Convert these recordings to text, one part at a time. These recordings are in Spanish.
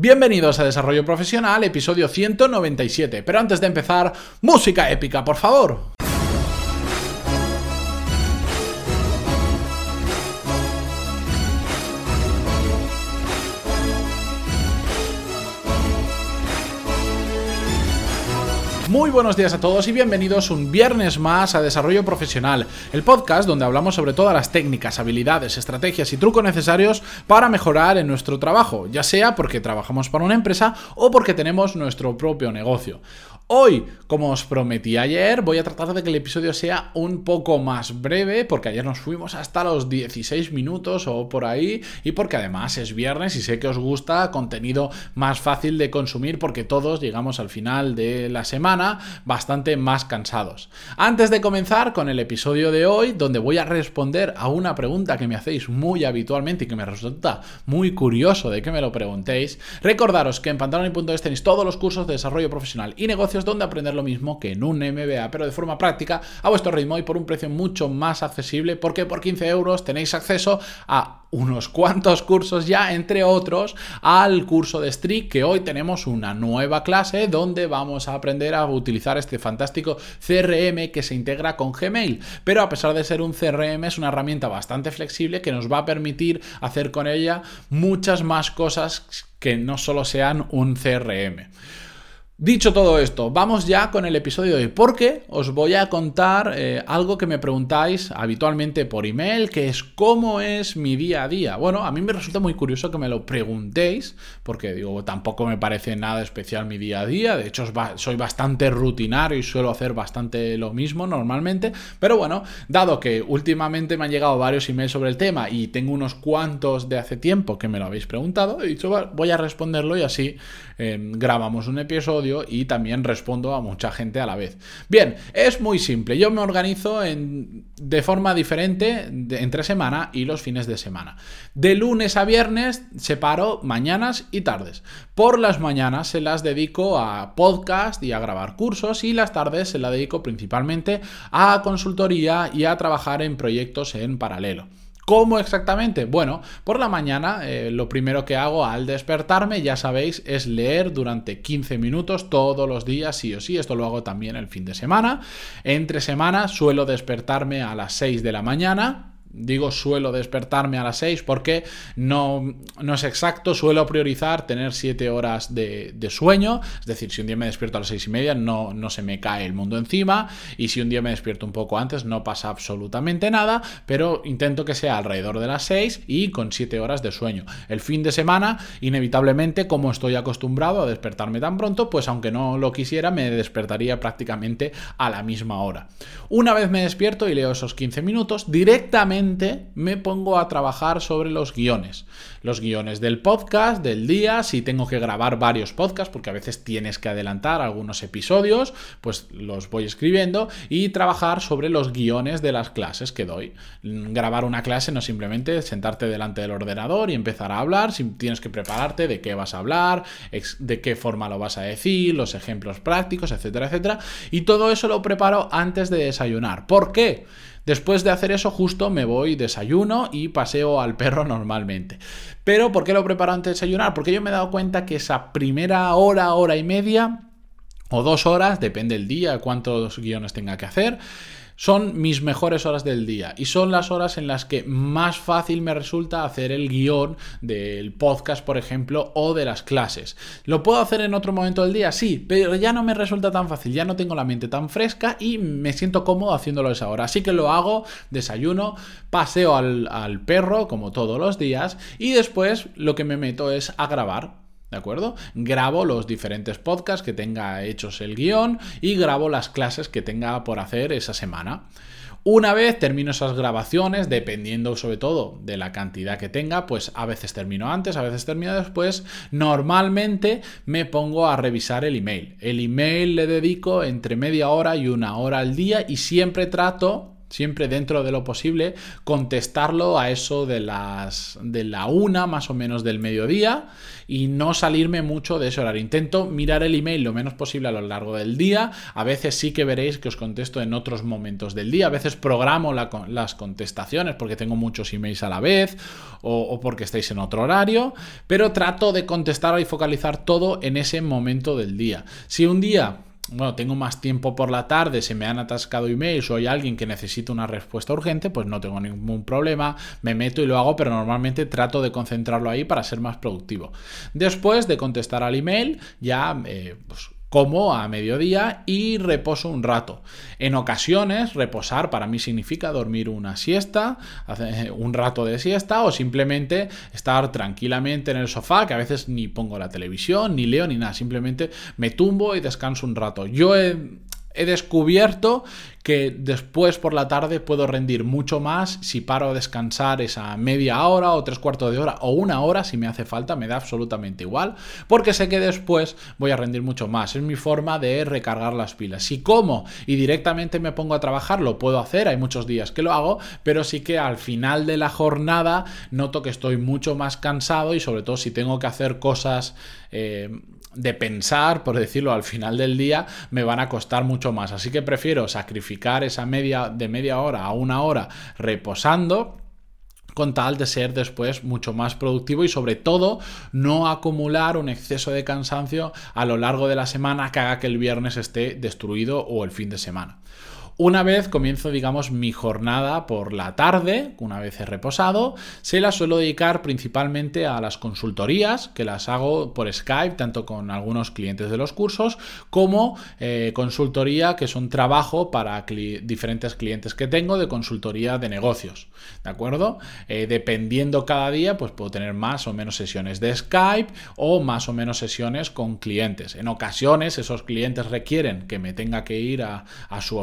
Bienvenidos a Desarrollo Profesional, episodio 197. Pero antes de empezar, música épica, por favor. Muy buenos días a todos y bienvenidos un viernes más a Desarrollo Profesional, el podcast donde hablamos sobre todas las técnicas, habilidades, estrategias y trucos necesarios para mejorar en nuestro trabajo, ya sea porque trabajamos para una empresa o porque tenemos nuestro propio negocio. Hoy, como os prometí ayer, voy a tratar de que el episodio sea un poco más breve, porque ayer nos fuimos hasta los 16 minutos o por ahí, y porque además es viernes y sé que os gusta contenido más fácil de consumir, porque todos llegamos al final de la semana bastante más cansados. Antes de comenzar con el episodio de hoy, donde voy a responder a una pregunta que me hacéis muy habitualmente y que me resulta muy curioso de que me lo preguntéis, recordaros que en pantaloni.es tenéis todos los cursos de desarrollo profesional y negocios donde aprender lo mismo que en un MBA, pero de forma práctica, a vuestro ritmo y por un precio mucho más accesible, porque por 15 euros tenéis acceso a unos cuantos cursos ya, entre otros, al curso de Strict, que hoy tenemos una nueva clase donde vamos a aprender a utilizar este fantástico CRM que se integra con Gmail. Pero a pesar de ser un CRM, es una herramienta bastante flexible que nos va a permitir hacer con ella muchas más cosas que no solo sean un CRM. Dicho todo esto, vamos ya con el episodio de hoy, porque os voy a contar eh, algo que me preguntáis habitualmente por email, que es cómo es mi día a día. Bueno, a mí me resulta muy curioso que me lo preguntéis, porque digo, tampoco me parece nada especial mi día a día, de hecho soy bastante rutinario y suelo hacer bastante lo mismo normalmente, pero bueno, dado que últimamente me han llegado varios emails sobre el tema y tengo unos cuantos de hace tiempo que me lo habéis preguntado, he dicho, voy a responderlo y así Em, grabamos un episodio y también respondo a mucha gente a la vez. Bien, es muy simple. Yo me organizo de forma diferente entre semana y los fines de semana. De lunes a viernes separo mañanas y tardes. Por las mañanas se las dedico a podcast y a grabar cursos y las tardes se las dedico principalmente a consultoría y a trabajar en proyectos en paralelo. ¿Cómo exactamente? Bueno, por la mañana eh, lo primero que hago al despertarme, ya sabéis, es leer durante 15 minutos todos los días, sí o sí. Esto lo hago también el fin de semana. Entre semana suelo despertarme a las 6 de la mañana Digo, suelo despertarme a las 6 porque no, no es exacto, suelo priorizar tener 7 horas de, sueño, es decir, si un día me despierto a las 6 y media no, no se me cae el mundo encima y si un día me despierto un poco antes no pasa absolutamente nada, pero intento que sea alrededor de las 6 y con 7 horas de sueño. El fin de semana, inevitablemente, como estoy acostumbrado a despertarme tan pronto, pues aunque no lo quisiera, me despertaría prácticamente a la misma hora. Una vez me despierto y leo esos 15 minutos, directamente me pongo a trabajar sobre los guiones. Los guiones del podcast, del día, si tengo que grabar varios podcasts, porque a veces tienes que adelantar algunos episodios, pues los voy escribiendo y trabajar sobre los guiones de las clases que doy. Grabar una clase no simplemente sentarte delante del ordenador y empezar a hablar, si tienes que prepararte de qué vas a hablar, de qué forma lo vas a decir, los ejemplos prácticos, etcétera, etcétera. Y todo eso lo preparo antes de desayunar. ¿Por qué? Después de hacer eso, justo me voy, desayuno y paseo al perro normalmente. Pero, ¿por qué lo preparo antes de desayunar? Porque yo me he dado cuenta que esa primera hora, hora y media o dos horas, depende del día, cuántos guiones tenga que hacer, son mis mejores horas del día y son las horas en las que más fácil me resulta hacer el guion del podcast, por ejemplo, o de las clases. ¿Lo puedo hacer en otro momento del día? Sí, pero ya no me resulta tan fácil, ya no tengo la mente tan fresca y me siento cómodo haciéndolo esa hora. Así que lo hago, desayuno, paseo al, al perro, como todos los días, y después lo que me meto es a grabar ¿De acuerdo? Grabo los diferentes podcasts que tenga hechos el guion y grabo las clases que tenga por hacer esa semana. Una vez termino esas grabaciones, dependiendo sobre todo de la cantidad que tenga, pues a veces termino antes, a veces termino después, normalmente me pongo a revisar el email. El email le dedico entre media hora y una hora al día y siempre trato siempre dentro de lo posible, contestarlo a eso de las de la una más o menos del mediodía y no salirme mucho de ese horario. Intento mirar el email lo menos posible a lo largo del día. A veces sí que veréis que os contesto en otros momentos del día. A veces programo las contestaciones porque tengo muchos emails a la vez o, porque estáis en otro horario, pero trato de contestar y focalizar todo en ese momento del día. Si un día bueno, tengo más tiempo por la tarde, se me han atascado emails o hay alguien que necesita una respuesta urgente, pues no tengo ningún problema, me meto y lo hago, pero normalmente trato de concentrarlo ahí para ser más productivo. Después de contestar al email, ya eh, pues, como a mediodía y reposo un rato. En ocasiones, reposar para mí significa dormir una siesta, un rato de siesta o simplemente estar tranquilamente en el sofá, que a veces ni pongo la televisión, ni leo, ni nada, simplemente me tumbo y descanso un rato. Yo he he descubierto que después por la tarde puedo rendir mucho más si paro a descansar esa media hora o tres cuartos de hora o una hora si me hace falta, me da absolutamente igual, porque sé que después voy a rendir mucho más. Es mi forma de recargar las pilas. Si como y directamente me pongo a trabajar, lo puedo hacer, hay muchos días que lo hago, pero sí que al final de la jornada noto que estoy mucho más cansado y sobre todo si tengo que hacer cosas... Eh, de pensar, por decirlo, al final del día, me van a costar mucho más. Así que prefiero sacrificar esa media de media hora a una hora reposando con tal de ser después mucho más productivo y sobre todo no acumular un exceso de cansancio a lo largo de la semana que haga que el viernes esté destruido o el fin de semana. Una vez comienzo, digamos, mi jornada por la tarde, una vez he reposado, se la suelo dedicar principalmente a las consultorías, que las hago por Skype, tanto con algunos clientes de los cursos, como eh, consultoría, que es un trabajo para diferentes clientes que tengo de consultoría de negocios. ¿De acuerdo? Eh, dependiendo cada día, pues puedo tener más o menos sesiones de Skype o más o menos sesiones con clientes. En ocasiones, esos clientes requieren que me tenga que ir a su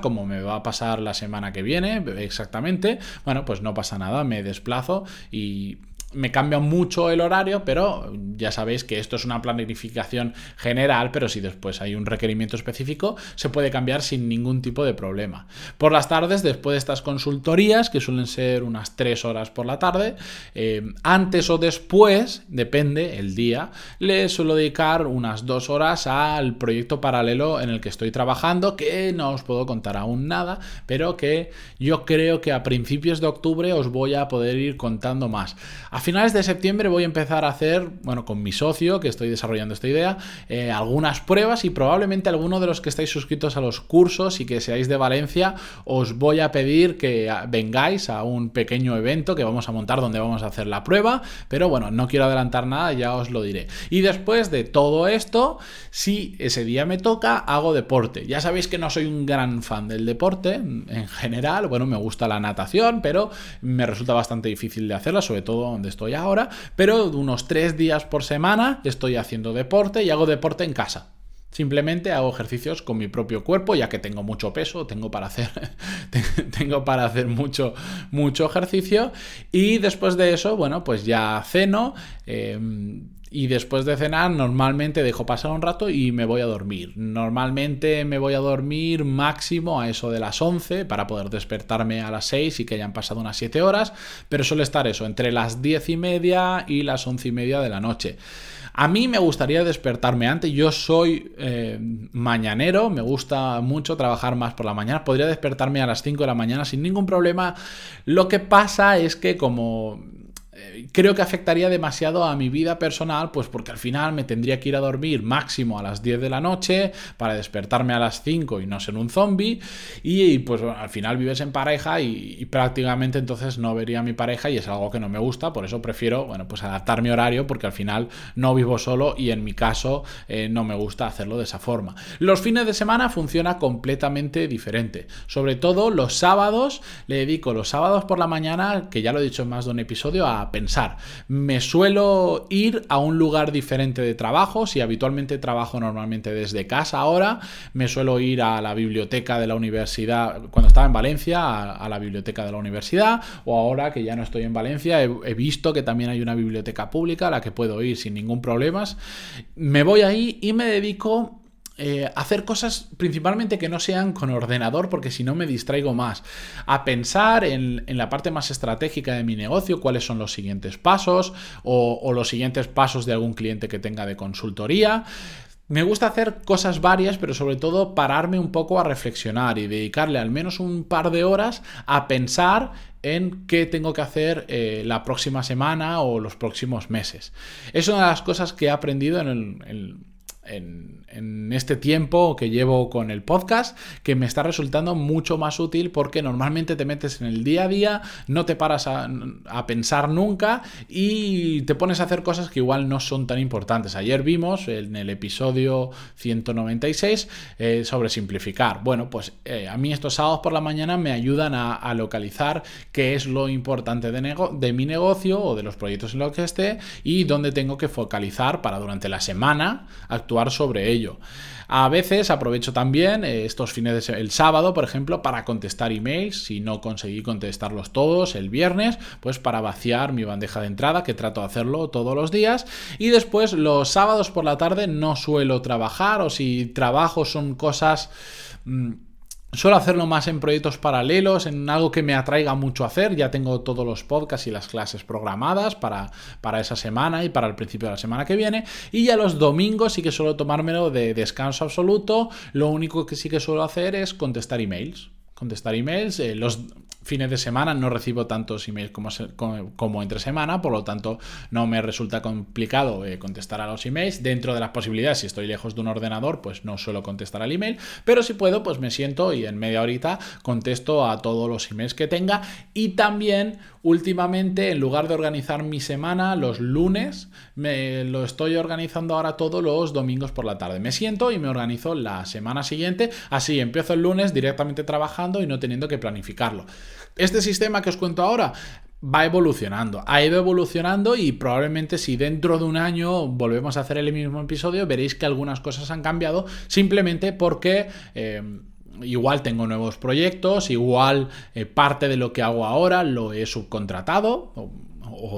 como me va a pasar la semana que viene, exactamente, bueno, pues no pasa nada, me desplazo y me cambia mucho el horario, pero ya sabéis que esto es una planificación general, pero si después hay un requerimiento específico, se puede cambiar sin ningún tipo de problema. Por las tardes, después de estas consultorías, que suelen ser unas tres horas por la tarde, eh, antes o después, depende el día, le suelo dedicar unas dos horas al proyecto paralelo en el que estoy trabajando, que no os puedo contar aún nada, pero que yo creo que a principios de octubre os voy a poder ir contando más. A finales de septiembre voy a empezar a hacer, bueno, con mi socio, que estoy desarrollando esta idea, eh, algunas pruebas y probablemente alguno de los que estáis suscritos a los cursos y que seáis de Valencia, os voy a pedir que vengáis a un pequeño evento que vamos a montar donde vamos a hacer la prueba, pero bueno, no quiero adelantar nada, ya os lo diré. Y después de todo esto, si ese día me toca, hago deporte. Ya sabéis que no soy un gran fan del deporte en general, bueno, me gusta la natación, pero me resulta bastante difícil de hacerla, sobre todo donde estoy ahora, pero unos tres días por semana estoy haciendo deporte y hago deporte en casa. Simplemente hago ejercicios con mi propio cuerpo, ya que tengo mucho peso, tengo para hacer, tengo para hacer mucho, mucho ejercicio. Y después de eso, bueno, pues ya ceno. Em, y después de cenar normalmente dejo pasar un rato y me voy a dormir. Normalmente me voy a dormir máximo a eso de las 11 para poder despertarme a las 6 y que hayan pasado unas 7 horas, pero suele estar eso entre las 10 y media y las 11 y media de la noche. A mí me gustaría despertarme antes, yo soy eh, mañanero, me gusta mucho trabajar más por la mañana, podría despertarme a las 5 de la mañana sin ningún problema. Lo que pasa es que como creo que afectaría demasiado a mi vida personal, pues porque al final me tendría que ir a dormir máximo a las 10 de la noche para despertarme a las 5 y no ser un zombie. Y pues al final vives en pareja y, prácticamente entonces no vería a mi pareja y es algo que no me gusta, por eso prefiero, bueno, pues adaptar mi horario porque al final no vivo solo y en mi caso eh, no me gusta hacerlo de esa forma. Los fines de semana funciona completamente diferente. Sobre todo los sábados, le dedico los sábados por la mañana, que ya lo he dicho en más de un episodio, a pensar. Me suelo ir a un lugar diferente de trabajo, si habitualmente trabajo normalmente desde casa ahora, me suelo ir a la biblioteca de la universidad, cuando estaba en Valencia, a, la biblioteca de la universidad, o ahora que ya no estoy en Valencia, he, he visto que también hay una biblioteca pública a la que puedo ir sin ningún problema. Me voy ahí y me dedico eh, hacer cosas principalmente que no sean con ordenador porque si no me distraigo más. A pensar en, la parte más estratégica de mi negocio, cuáles son los siguientes pasos o, o los siguientes pasos de algún cliente que tenga de consultoría. Me gusta hacer cosas varias, pero sobre todo pararme un poco a reflexionar y dedicarle al menos un par de horas a pensar en qué tengo que hacer eh, la próxima semana o los próximos meses. Es una de las cosas que he aprendido en el, en, este tiempo que llevo con el podcast que me está resultando mucho más útil porque normalmente te metes en el día a día, no te paras a, pensar nunca y te pones a hacer cosas que igual no son tan importantes. Ayer vimos en el episodio 196 eh, sobre simplificar. Bueno, pues eh, a mí estos sábados por la mañana me ayudan a, localizar qué es lo importante de, de mi negocio o de los proyectos en los que esté y dónde tengo que focalizar para durante la semana actuar sobre ello. A veces aprovecho también eh, estos fines de el sábado, por ejemplo, para contestar emails. Si no conseguí contestarlos todos el viernes, pues para vaciar mi bandeja de entrada, que trato de hacerlo todos los días. Y después los sábados por la tarde no suelo trabajar o si trabajo son cosas... Mm, Suelo hacerlo más en proyectos paralelos, en algo que me atraiga mucho hacer. Ya tengo todos los podcasts y las clases programadas para, para, esa semana y para el principio de la semana que viene. Y ya los domingos sí que suelo tomármelo de descanso absoluto. Lo único que sí que suelo hacer es contestar emails. Contestar emails. Eh, los, fines de semana no recibo tantos emails como, como, entre semana, por lo tanto no me resulta complicado eh, contestar a los emails. Dentro de las posibilidades, si estoy lejos de un ordenador, pues no suelo contestar al email, pero si puedo, pues me siento y en media horita contesto a todos los emails que tenga. Y también últimamente, en lugar de organizar mi semana los lunes, me lo estoy organizando ahora todos los domingos por la tarde. Me siento y me organizo la semana siguiente, así empiezo el lunes directamente trabajando y no teniendo que planificarlo. Este sistema que os cuento ahora va evolucionando, ha ido evolucionando y probablemente si dentro de un año volvemos a hacer el mismo episodio, veréis que algunas cosas han cambiado simplemente porque... Eh, igual tengo nuevos proyectos, igual eh, parte de lo que hago ahora lo he subcontratado,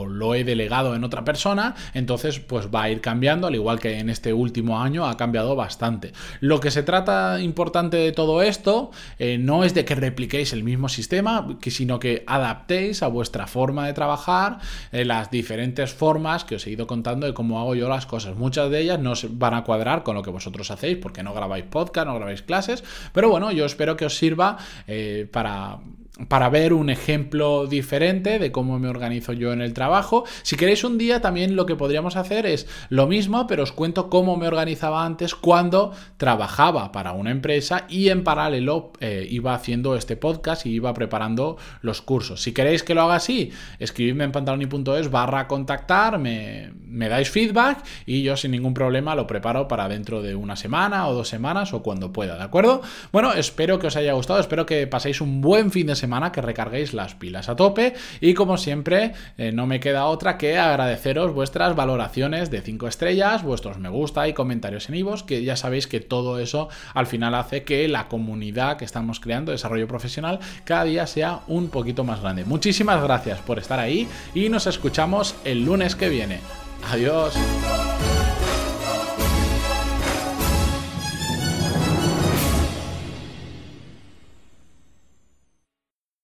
lo he delegado en otra persona, entonces pues va a ir cambiando, al igual que en este último año ha cambiado bastante. Lo que se trata importante de todo esto eh, no es de que repliquéis el mismo sistema, sino que adaptéis a vuestra forma de trabajar eh, las diferentes formas que os he ido contando de cómo hago yo las cosas. Muchas de ellas no se van a cuadrar con lo que vosotros hacéis porque no grabáis podcast, no grabáis clases, pero bueno, yo espero que os sirva eh, para para ver un ejemplo diferente de cómo me organizo yo en el trabajo. Si queréis un día también lo que podríamos hacer es lo mismo, pero os cuento cómo me organizaba antes cuando trabajaba para una empresa y en paralelo eh, iba haciendo este podcast y iba preparando los cursos. Si queréis que lo haga así, escribidme en pantaloni.es barra contactar, me, me dais feedback y yo sin ningún problema lo preparo para dentro de una semana o dos semanas o cuando pueda, ¿de acuerdo? Bueno, espero que os haya gustado, espero que paséis un buen fin de semana que recarguéis las pilas a tope y como siempre eh, no me queda otra que agradeceros vuestras valoraciones de 5 estrellas, vuestros me gusta y comentarios en Ivos, que ya sabéis que todo eso al final hace que la comunidad que estamos creando, desarrollo profesional, cada día sea un poquito más grande. Muchísimas gracias por estar ahí y nos escuchamos el lunes que viene. Adiós.